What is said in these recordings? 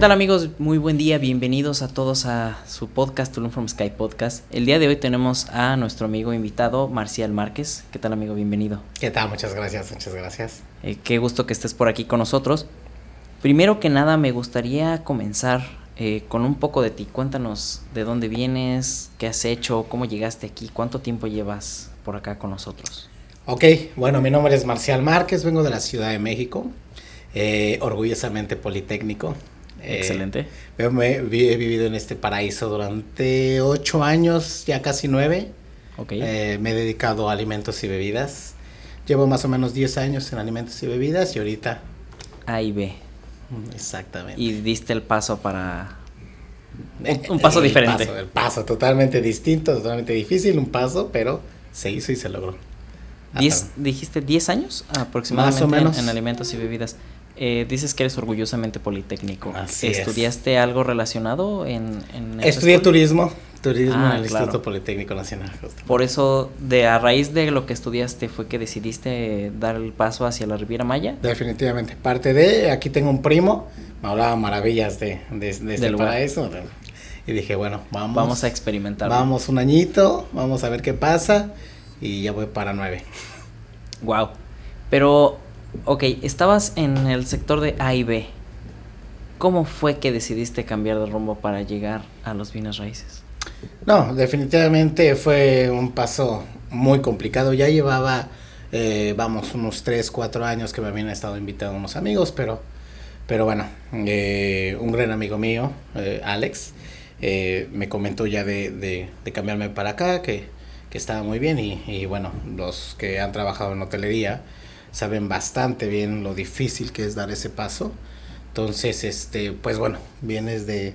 tal amigos? Muy buen día, bienvenidos a todos a su podcast Tulum from Sky Podcast. El día de hoy tenemos a nuestro amigo invitado Marcial Márquez. ¿Qué tal amigo? Bienvenido. ¿Qué tal? Muchas gracias, muchas gracias. Eh, qué gusto que estés por aquí con nosotros. Primero que nada me gustaría comenzar eh, con un poco de ti. Cuéntanos de dónde vienes, qué has hecho, cómo llegaste aquí, cuánto tiempo llevas por acá con nosotros. Ok, bueno, mi nombre es Marcial Márquez, vengo de la Ciudad de México, eh, orgullosamente politécnico. Eh, Excelente. he vivido en este paraíso durante ocho años, ya casi nueve. Okay. Eh, me he dedicado a alimentos y bebidas. Llevo más o menos diez años en alimentos y bebidas y ahorita... A y B. Exactamente. Y diste el paso para... Un, paso diferente. el paso totalmente distinto, totalmente difícil, un paso, pero se hizo y se logró. Diez, dijiste 10 años aproximadamente Más o menos. En, alimentos y bebidas. Eh, dices que eres orgullosamente politécnico. ¿Estudiaste algo relacionado en, en Estudié turismo, turismo ah, en el Instituto Politécnico Nacional. Por eso, de a raíz de lo que estudiaste, fue que decidiste dar el paso hacia la Riviera Maya. Definitivamente. Parte de, aquí tengo un primo, me hablaba maravillas de, de, de este paraíso. Y dije, bueno, vamos. Vamos a experimentar. Vamos un añito, vamos a ver qué pasa y ya voy para nueve. Wow. Pero, ok, estabas en el sector de A y B. ¿Cómo fue que decidiste cambiar de rumbo para llegar a los bienes raíces? No, definitivamente fue un paso muy complicado. Ya llevaba, eh, vamos, unos 3, 4 años que me habían estado invitando unos amigos, pero, pero bueno, eh, un gran amigo mío, eh, Alex, me comentó ya de, de cambiarme para acá, que, que estaba muy bien y, bueno, los que han trabajado en hotelería saben bastante bien lo difícil que es dar ese paso. Entonces, este, pues bueno, vienes de,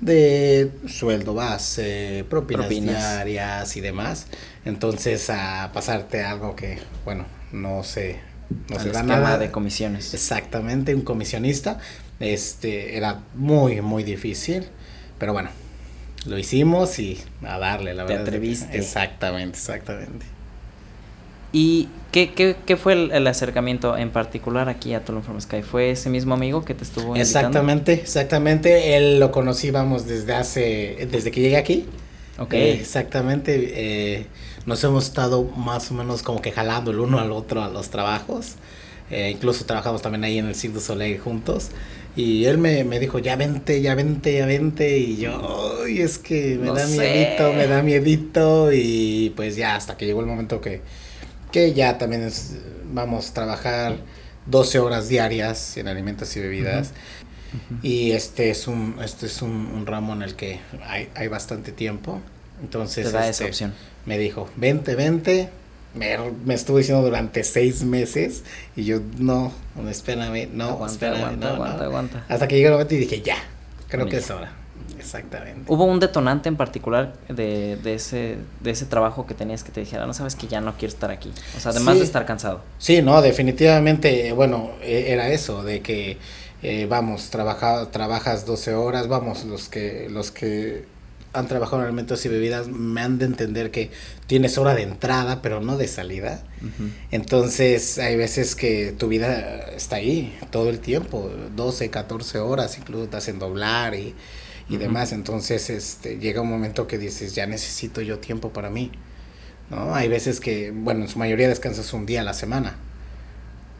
de sueldo base, propinas, diarias y demás. Entonces, a pasarte algo que, bueno, no se, no se da nada. de comisiones. Exactamente, un comisionista. Este, era muy, muy difícil. Pero bueno, lo hicimos y a darle, la verdad. Te atreviste. Exactamente, exactamente. ¿Y qué, qué, qué fue el, acercamiento en particular aquí a Tulum From Sky? ¿Fue ese mismo amigo que te estuvo invitando? Exactamente, exactamente. Él lo conocí, vamos, desde hace, desde que llegué aquí. Ok. Eh, exactamente. Eh, nos hemos estado más o menos como que jalando el uno al otro a los trabajos. Eh, incluso trabajamos también ahí en el Cirque du Soleil juntos. Y él me, me, dijo, ya vente, ya vente, ya vente. Y yo, y es que me da miedito, me da miedito. Y pues ya, hasta que llegó el momento que, que ya también es, vamos a trabajar 12 horas diarias en alimentos y bebidas. Y este es un, este es un, ramo en el que hay, hay bastante tiempo. Entonces, Te da esa este, opción. me dijo, vente, vente, me, me, estuvo diciendo durante seis meses y yo, no, espérame, no, aguanta, espérame, aguanta, no, aguanta, no. aguanta. Hasta que llegó el momento y dije, ya, creo que es hora. Exactamente. ¿Hubo un detonante en particular de, de, ese, de ese trabajo que tenías que te dijera, no sabes que ya no quiero estar aquí? O sea, además sí. de estar cansado. Sí, no, definitivamente, bueno, era eso, de que, eh, vamos, trabaja, trabajas 12 horas, vamos, los que, los que han trabajado en alimentos y bebidas me han de entender que tienes hora de entrada, pero no de salida. Uh -huh. Entonces, hay veces que tu vida está ahí todo el tiempo, 12, 14 horas, incluso te hacen doblar y, y uh -huh. demás. Entonces, este, llega un momento que dices, ya necesito yo tiempo para mí. ¿No? Hay veces que, bueno, en su mayoría descansas un día a la semana.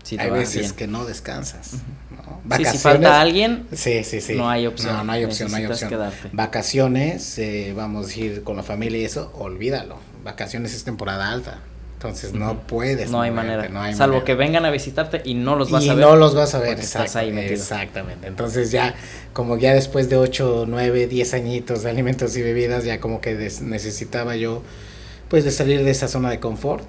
Sí, hay veces bien. que no descansas. Uh -huh. ¿no? Vacaciones, sí, si falta alguien, sí, sí, sí. no hay opción. No, no hay opción, no hay opción. Quedarte. Vacaciones, eh, vamos a ir con la familia y eso, olvídalo. Vacaciones es temporada alta. Entonces no puedes. No hay manera. No hay Salvo manera. que vengan a visitarte y no los vas y a ver. no los vas a ver. Exacto, ahí metido. Exactamente. Entonces ya, como ya después de 8, 9, 10 añitos de alimentos y bebidas, ya como que necesitaba yo, pues de salir de esa zona de confort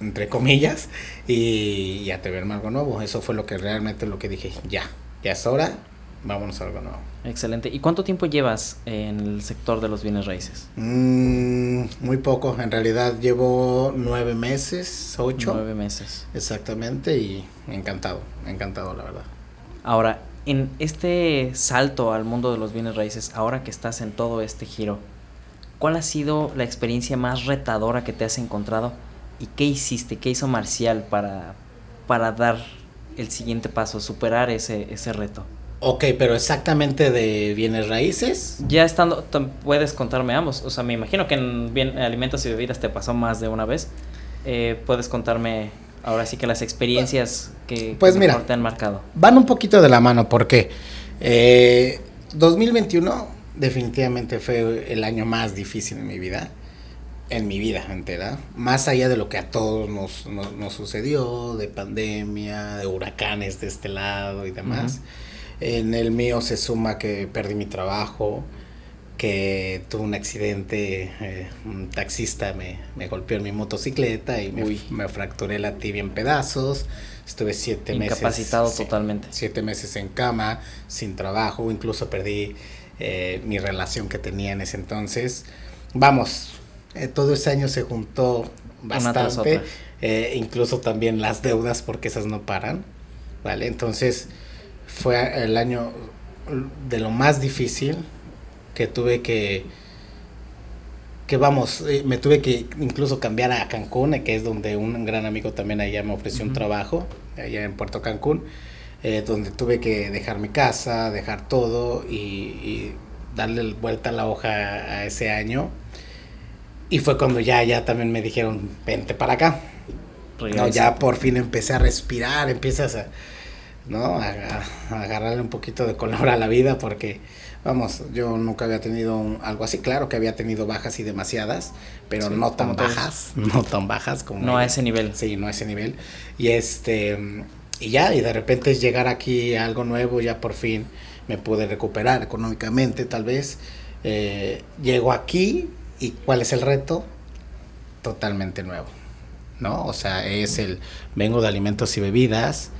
entre comillas, y, y atreverme a algo nuevo. Eso fue lo que realmente lo que dije, ya, ya es hora, vámonos a algo nuevo. Excelente. ¿Y cuánto tiempo llevas en el sector de los bienes raíces? Mm, muy poco, en realidad llevo nueve meses, ocho. Nueve meses. Exactamente, y encantado, encantado la verdad. Ahora, en este salto al mundo de los bienes raíces, ahora que estás en todo este giro, ¿cuál ha sido la experiencia más retadora que te has encontrado? ¿Y qué hiciste? ¿Qué hizo Marcial para, para dar el siguiente paso, superar ese, ese reto? Ok, pero exactamente de bienes raíces. Ya estando, puedes contarme ambos. O sea, me imagino que en bien, alimentos y bebidas te pasó más de una vez. Eh, puedes contarme ahora sí que las experiencias que, pues mira, te han marcado. Van un poquito de la mano porque eh, 2021 definitivamente fue el año más difícil en mi vida en mi vida entera, más allá de lo que a todos nos, nos, sucedió, de pandemia, de huracanes de este lado y demás. En el mío se suma que perdí mi trabajo, que tuve un accidente, eh, un taxista me, me, golpeó en mi motocicleta y me, me, fracturé la tibia en pedazos. Estuve siete meses. Incapacitado totalmente. Siete meses en cama, sin trabajo, incluso perdí eh, mi relación que tenía en ese entonces. Vamos, eh, todo ese año se juntó bastante, incluso también las deudas porque esas no paran, ¿vale? Entonces fue el año de lo más difícil que tuve que que vamos, eh, me tuve que incluso cambiar a Cancún, que es donde un gran amigo también allá me ofreció un trabajo, allá en Puerto Cancún, eh, donde tuve que dejar mi casa, dejar todo y, darle vuelta a la hoja a ese año. Y fue cuando ya, ya también me dijeron, vente para acá. No, ya por fin empecé a respirar, empiezas a, ¿no? Agarrarle un poquito de color a la vida porque, vamos, yo nunca había tenido algo así. Claro que había tenido bajas y demasiadas, pero no tan bajas, no tan bajas como... No a ese nivel. Sí, no a ese nivel. Y este, y ya, y de repente llegar aquí a algo nuevo, ya por fin me pude recuperar económicamente, tal vez. Eh, llego aquí y ¿cuál es el reto? Totalmente nuevo, ¿no? O sea, es el, vengo de alimentos y bebidas,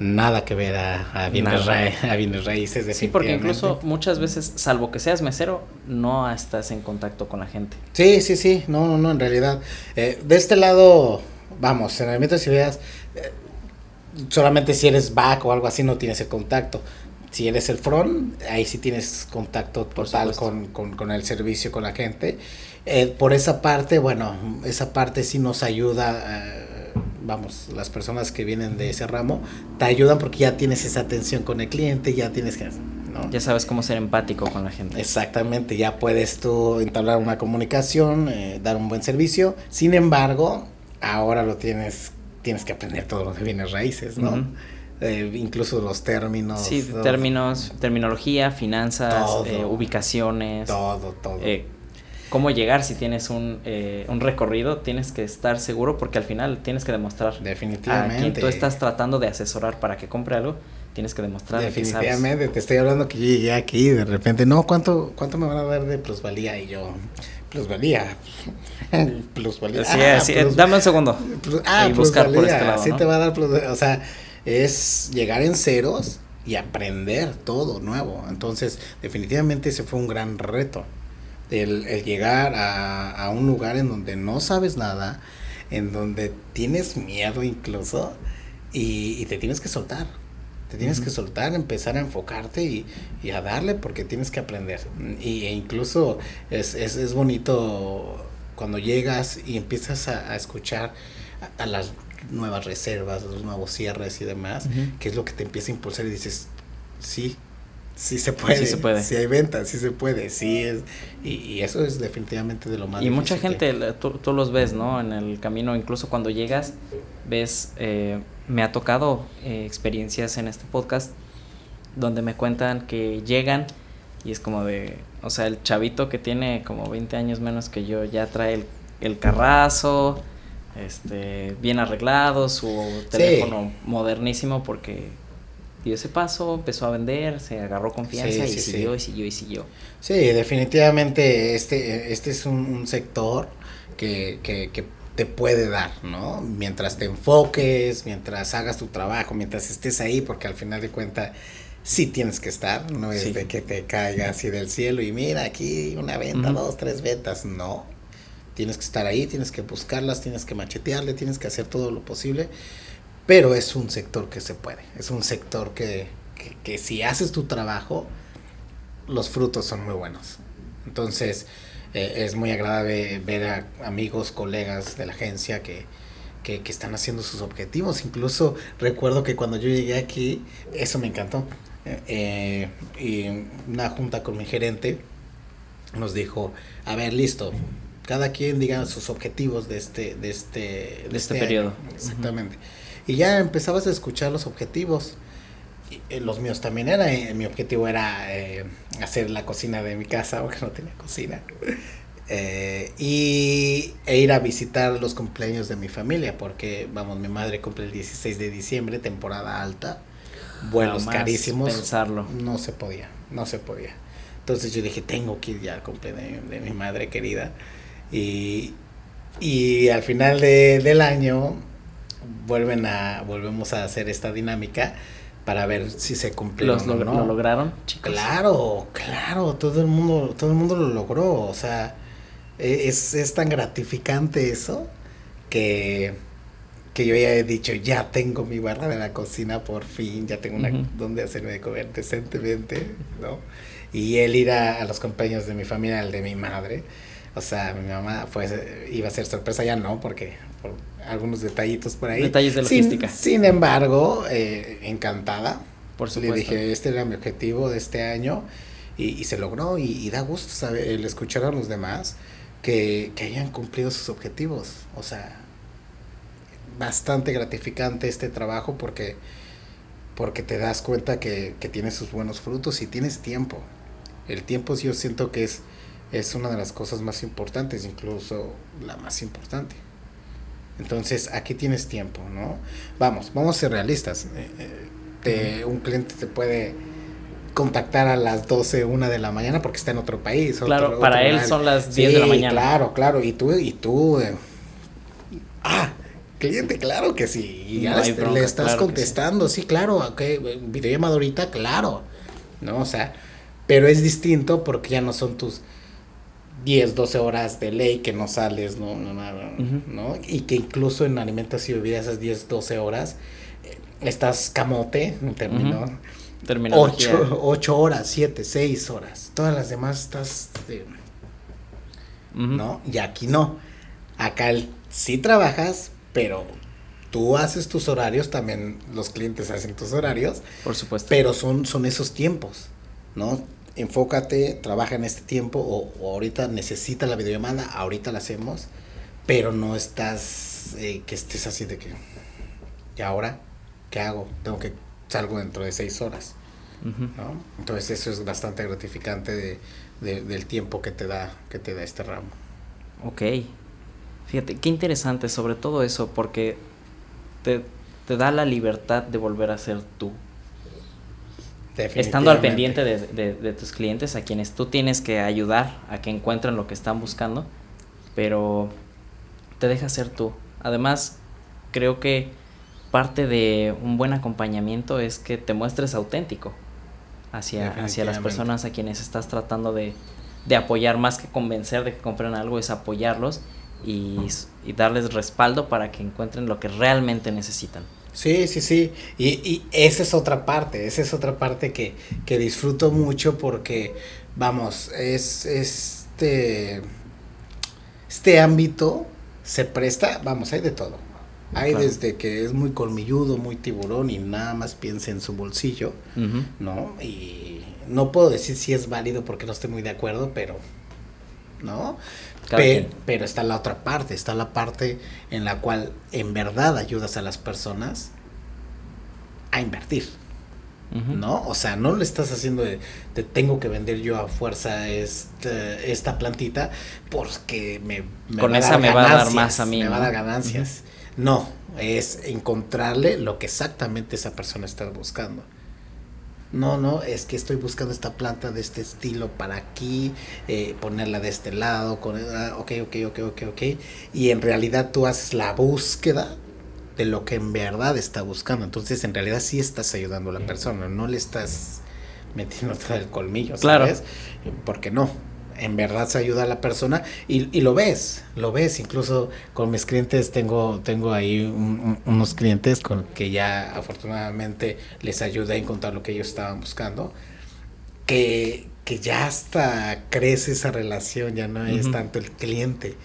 nada que ver a, a, bienes, a bienes, raíces. Sí, porque incluso muchas veces, salvo que seas mesero, no estás en contacto con la gente. Sí, sí, sí, no, no, no, en realidad. Eh, de este lado, vamos, en alimentos y bebidas, eh, solamente si eres back o algo así no tienes el contacto. Si eres el front, ahí sí tienes contacto total con, con, con, el servicio, con la gente. Eh, por esa parte, bueno, esa parte sí nos ayuda vamos, las personas que vienen de ese ramo, te ayudan porque ya tienes esa atención con el cliente, ya tienes que... ¿no? Ya sabes cómo ser empático con la gente. Exactamente, ya puedes tú entablar una comunicación, eh, dar un buen servicio. Sin embargo, ahora lo tienes, tienes que aprender todo lo de bienes raíces, ¿no? Eh, incluso los términos. Sí, términos, terminología, finanzas, eh, ubicaciones. Todo, todo cómo llegar si tienes un, eh, un recorrido, tienes que estar seguro porque al final tienes que demostrar Definitivamente. a quien tú estás tratando de asesorar para que compre algo, tienes que demostrar Definitivamente, te estoy hablando que yo llegué aquí y de repente, no, ¿cuánto, ¿cuánto me van a dar de plusvalía? Y yo, plusvalía, plusvalía. Sí, ah, sí, dame un segundo. ah, y buscar por este lado, sí te va a dar plusvalía, o sea, es llegar en ceros y aprender todo nuevo. Entonces, definitivamente ese fue un gran reto el, llegar a, un lugar en donde no sabes nada, en donde tienes miedo incluso, y, te tienes que soltar. Te tienes que soltar, empezar a enfocarte y, a darle porque tienes que aprender. Y, e incluso es, es, bonito cuando llegas y empiezas a, escuchar a, las nuevas reservas, los nuevos cierres y demás, que es lo que te empieza a impulsar y dices, sí, Sí se puede. Sí se puede. Si hay ventas, sí se puede. Sí es. Y, eso es definitivamente de lo más. Y mucha gente, tú, tú, los ves, ¿no? En el camino, incluso cuando llegas, ves. Eh, me ha tocado eh, experiencias en este podcast donde me cuentan que llegan y es como de. O sea, el chavito que tiene como 20 años menos que yo ya trae el, el carrazo, este, bien arreglado, su teléfono modernísimo porque dio ese paso, empezó a vender, se agarró confianza y siguió y siguió y siguió. Sí, definitivamente este, este es un, sector que, que, que, te puede dar, ¿no? Mientras te enfoques, mientras hagas tu trabajo, mientras estés ahí, porque al final de cuentas sí tienes que estar, no es de que te caiga así del cielo y mira aquí una venta, dos, tres ventas, no. Tienes que estar ahí, tienes que buscarlas, tienes que machetearle, tienes que hacer todo lo posible pero es un sector que se puede, es un sector que, que, si haces tu trabajo, los frutos son muy buenos. Entonces, eh, es muy agradable ver a amigos, colegas de la agencia que, que, que, están haciendo sus objetivos. Incluso recuerdo que cuando yo llegué aquí, eso me encantó. eh, y una junta con mi gerente nos dijo, a ver, listo, cada quien diga sus objetivos de este, de este, de, este, este periodo. Exactamente. Y ya empezabas a escuchar los objetivos. Y, eh, los míos también eran, eh, mi objetivo era eh, hacer la cocina de mi casa, porque no tenía cocina. y e ir a visitar los cumpleaños de mi familia, porque, vamos, mi madre cumple el 16 de diciembre, temporada alta, vuelos carísimos. Pensarlo. No se podía, no se podía. Entonces yo dije, tengo que ir ya al cumpleaños de, mi madre querida. Y, y al final de, del año vuelven a, volvemos a hacer esta dinámica para ver si se cumplió no. ¿Lo lograron, chicos? Claro, claro, todo el mundo, todo el mundo lo logró, o sea, e, es, es tan gratificante eso que, que yo ya he dicho, ya tengo mi barra de la cocina por fin, ya tengo una donde hacerme de comer decentemente, ¿no? Y él ir a, a los compañeros de mi familia, al de mi madre, o sea, mi mamá pues iba a ser sorpresa, ya no, porque por algunos detallitos por ahí. Detalles de logística. Sin, embargo, eh, encantada. Por supuesto. Le dije, este era mi objetivo de este año y, se logró y, da gusto saber, el escuchar a los demás que, que hayan cumplido sus objetivos. O sea, bastante gratificante este trabajo porque, porque te das cuenta que, que tienes sus buenos frutos y tienes tiempo. El tiempo yo siento que es es una de las cosas más importantes, incluso la más importante. Entonces, aquí tienes tiempo, ¿no? Vamos, vamos a ser realistas. Eh, un cliente te puede contactar a las 12, 1 de la mañana porque está en otro país. Claro, para él son las 10 de la mañana. Claro, claro. Y tú, y tú. Eh, ah, cliente, claro que sí. Y ya le, estás contestando. Sí. claro. Okay, videollamada ahorita, claro. ¿No? O sea, pero es distinto porque ya no son tus 10, 12 horas de ley que no sales, no, no, nada, ¿no? Y que incluso en alimentos y bebidas esas 10, 12 horas eh, estás camote, terminó. 8, horas, 7, 6 horas. Todas las demás estás, ¿no? Y aquí no. Acá sí trabajas, pero tú haces tus horarios, también los clientes hacen tus horarios. Por supuesto. Pero son, son esos tiempos, ¿no? Enfócate, trabaja en este tiempo o, ahorita necesita la videollamada, ahorita la hacemos, pero no estás, eh, que estés así de que, ¿y ahora qué hago? Tengo que salgo dentro de seis horas. ¿no? Entonces eso es bastante gratificante de, del tiempo que te da, que te da este ramo. Ok. Fíjate, qué interesante sobre todo eso, porque te, te da la libertad de volver a ser tú estando al pendiente de, tus clientes a quienes tú tienes que ayudar a que encuentren lo que están buscando, pero te deja ser tú. Además, creo que parte de un buen acompañamiento es que te muestres auténtico hacia, hacia las personas a quienes estás tratando de, apoyar, más que convencer de que compren algo, es apoyarlos y, y darles respaldo para que encuentren lo que realmente necesitan. Sí, sí, sí. Y, y, esa es otra parte, esa es otra parte que, que disfruto mucho porque, vamos, es este, este ámbito se presta, vamos, hay de todo. Hay desde que es muy colmilludo, muy tiburón y nada más piensa en su bolsillo, ¿no? Y no puedo decir si es válido porque no estoy muy de acuerdo, pero, ¿no? Pero, está la otra parte, está la parte en la cual en verdad ayudas a las personas a invertir. ¿No? O sea, no le estás haciendo de, tengo que vender yo a fuerza este, esta plantita porque me, Con esa me va a dar más a mí. Me va a dar ganancias. No, es encontrarle lo que exactamente esa persona está buscando. No, no, es que estoy buscando esta planta de este estilo para aquí, eh, ponerla de este lado, con, ah, ok, ok, ok, ok, ok. Y en realidad tú haces la búsqueda de lo que en verdad está buscando. Entonces, en realidad sí estás ayudando a la persona, no le estás metiendo todo el colmillo, ¿sabes? Claro. Porque no, en verdad se ayuda a la persona y, y, lo ves, lo ves, incluso con mis clientes tengo, tengo ahí unos clientes con que ya afortunadamente les ayuda a encontrar lo que ellos estaban buscando, que, que ya hasta crece esa relación, ya no es tanto el cliente,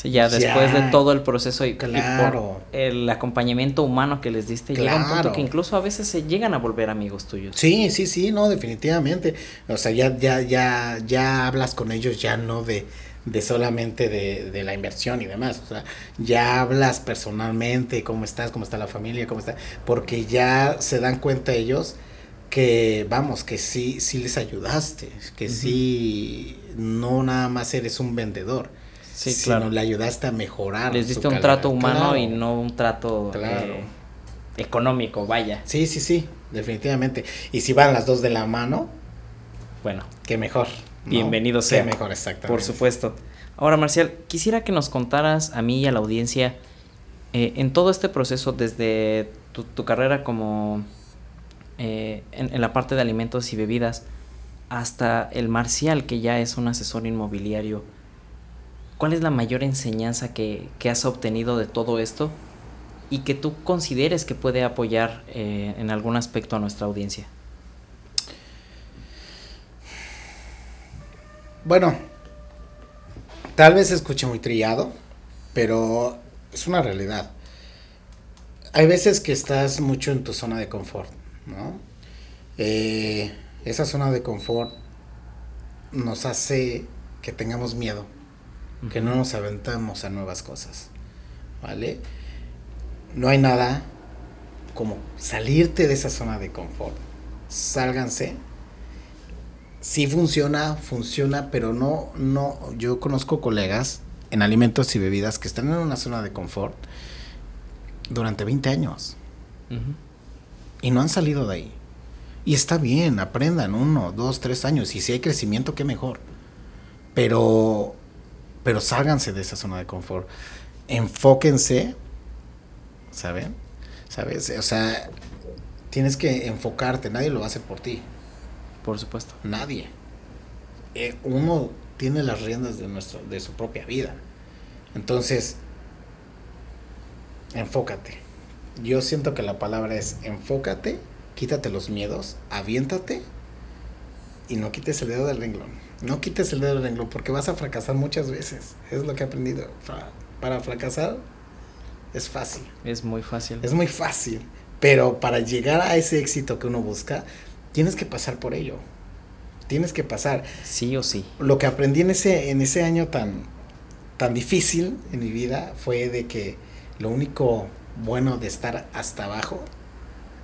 Sí, ya después de todo el proceso y, claro. el acompañamiento humano que les diste, llega un punto que incluso a veces se llegan a volver amigos tuyos. Sí, sí, sí, no, definitivamente. O sea, ya, ya, ya, ya hablas con ellos ya no de, de solamente de, de, la inversión y demás. O sea, ya hablas personalmente, cómo estás, cómo está la familia, cómo está, porque ya se dan cuenta ellos que, vamos, que sí, sí les ayudaste, que sí, no nada más eres un vendedor Sí, sino le ayudaste a mejorar. Les diste un trato humano y no un trato eh, económico, vaya. Sí, sí, sí, definitivamente. Y si van las dos de la mano, bueno, qué mejor. Bienvenido sea. Qué mejor, exactamente. Por supuesto. Ahora, Marcial, quisiera que nos contaras a mí y a la audiencia eh, en todo este proceso, desde tu, carrera como eh, en la parte de alimentos y bebidas, hasta el Marcial, que ya es un asesor inmobiliario ¿Cuál es la mayor enseñanza que, has obtenido de todo esto y que tú consideres que puede apoyar eh, en algún aspecto a nuestra audiencia? Bueno, tal vez escuche muy trillado, pero es una realidad. Hay veces que estás mucho en tu zona de confort, ¿no? Eh, esa zona de confort nos hace que tengamos miedo que no nos aventamos a nuevas cosas, ¿vale? No hay nada como salirte de esa zona de confort. Sálganse. Sí funciona, funciona, pero no, no, yo conozco colegas en alimentos y bebidas que están en una zona de confort durante 20 años. Y no han salido de ahí. Y está bien, aprendan uno, dos, tres años. Y si hay crecimiento, qué mejor. Pero pero sálganse de esa zona de confort. Enfóquense, ¿saben? ¿Sabes? O sea, tienes que enfocarte, nadie lo va a hacer por ti. Por supuesto. Nadie. Eh, uno tiene las riendas de, nuestro, de su propia vida. Entonces, enfócate. Yo siento que la palabra es enfócate, quítate los miedos, aviéntate y no quites el dedo del renglón. No quites el dedo del renglón porque vas a fracasar muchas veces. Es lo que he aprendido. Para fracasar es fácil. Es muy fácil. Es muy fácil. Pero para llegar a ese éxito que uno busca, tienes que pasar por ello. Tienes que pasar. Sí o sí. Lo que aprendí en ese, en ese año tan, tan difícil en mi vida fue de que lo único bueno de estar hasta abajo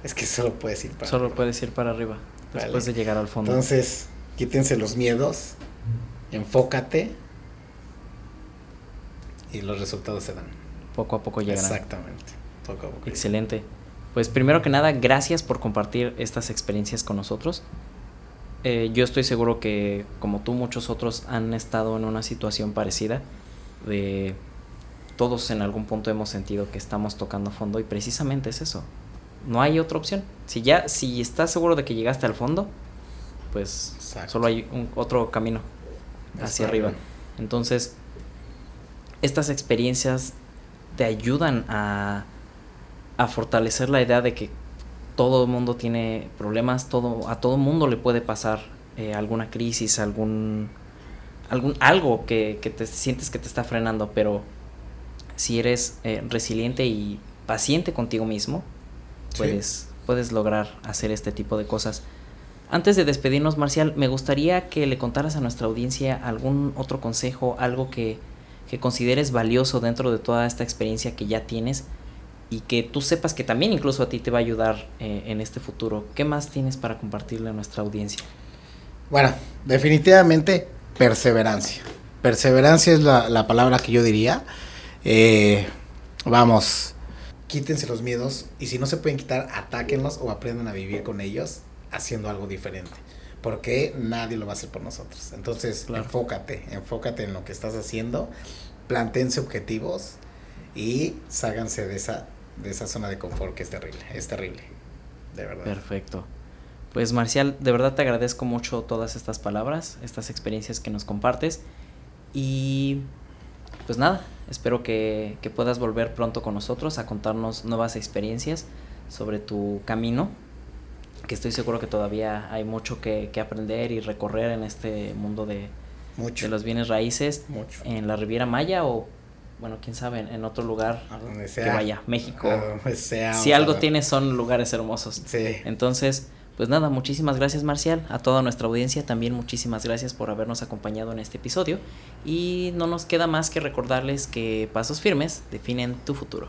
es que solo puedes ir para Solo puedes ir para arriba. Después de llegar al fondo. Entonces, quítense los miedos, enfócate y los resultados se dan. Poco a poco llegarán. Exactamente. Poco a poco. Excelente. Pues primero que nada, gracias por compartir estas experiencias con nosotros. Eh, yo estoy seguro que como tú muchos otros han estado en una situación parecida de todos en algún punto hemos sentido que estamos tocando fondo y precisamente es eso. No hay otra opción. Si ya si estás seguro de que llegaste al fondo, pues solo hay un, otro camino hacia arriba. Entonces, estas experiencias te ayudan a, a fortalecer la idea de que todo el mundo tiene problemas, todo, a todo mundo le puede pasar eh, alguna crisis, algún, algún algo que, que, te sientes que te está frenando, pero si eres eh, resiliente y paciente contigo mismo, puedes, puedes lograr hacer este tipo de cosas. Antes de despedirnos, Marcial, me gustaría que le contaras a nuestra audiencia algún otro consejo, algo que, consideres valioso dentro de toda esta experiencia que ya tienes y que tú sepas que también incluso a ti te va a ayudar eh, en este futuro. ¿Qué más tienes para compartirle a nuestra audiencia? Bueno, definitivamente perseverancia. Perseverancia es la, palabra que yo diría. Eh, vamos, quítense los miedos y si no se pueden quitar, atáquenlos o aprendan a vivir con ellos haciendo algo diferente. Porque nadie lo va a hacer por nosotros. Entonces, enfócate, enfócate en lo que estás haciendo, plantense objetivos y ságanse de esa, de esa zona de confort que es terrible, es terrible, de verdad. Perfecto. Pues Marcial, de verdad te agradezco mucho todas estas palabras, estas experiencias que nos compartes. Y pues nada, espero que, que puedas volver pronto con nosotros a contarnos nuevas experiencias sobre tu camino que estoy seguro que todavía hay mucho que, aprender y recorrer en este mundo de, de los bienes raíces en la Riviera Maya o bueno, quién sabe, en otro lugar a donde sea, que vaya, México. sea, si algo tiene son lugares hermosos. Sí. Entonces, pues nada, muchísimas gracias Marcial, a toda nuestra audiencia también muchísimas gracias por habernos acompañado en este episodio. Y no nos queda más que recordarles que pasos firmes definen tu futuro.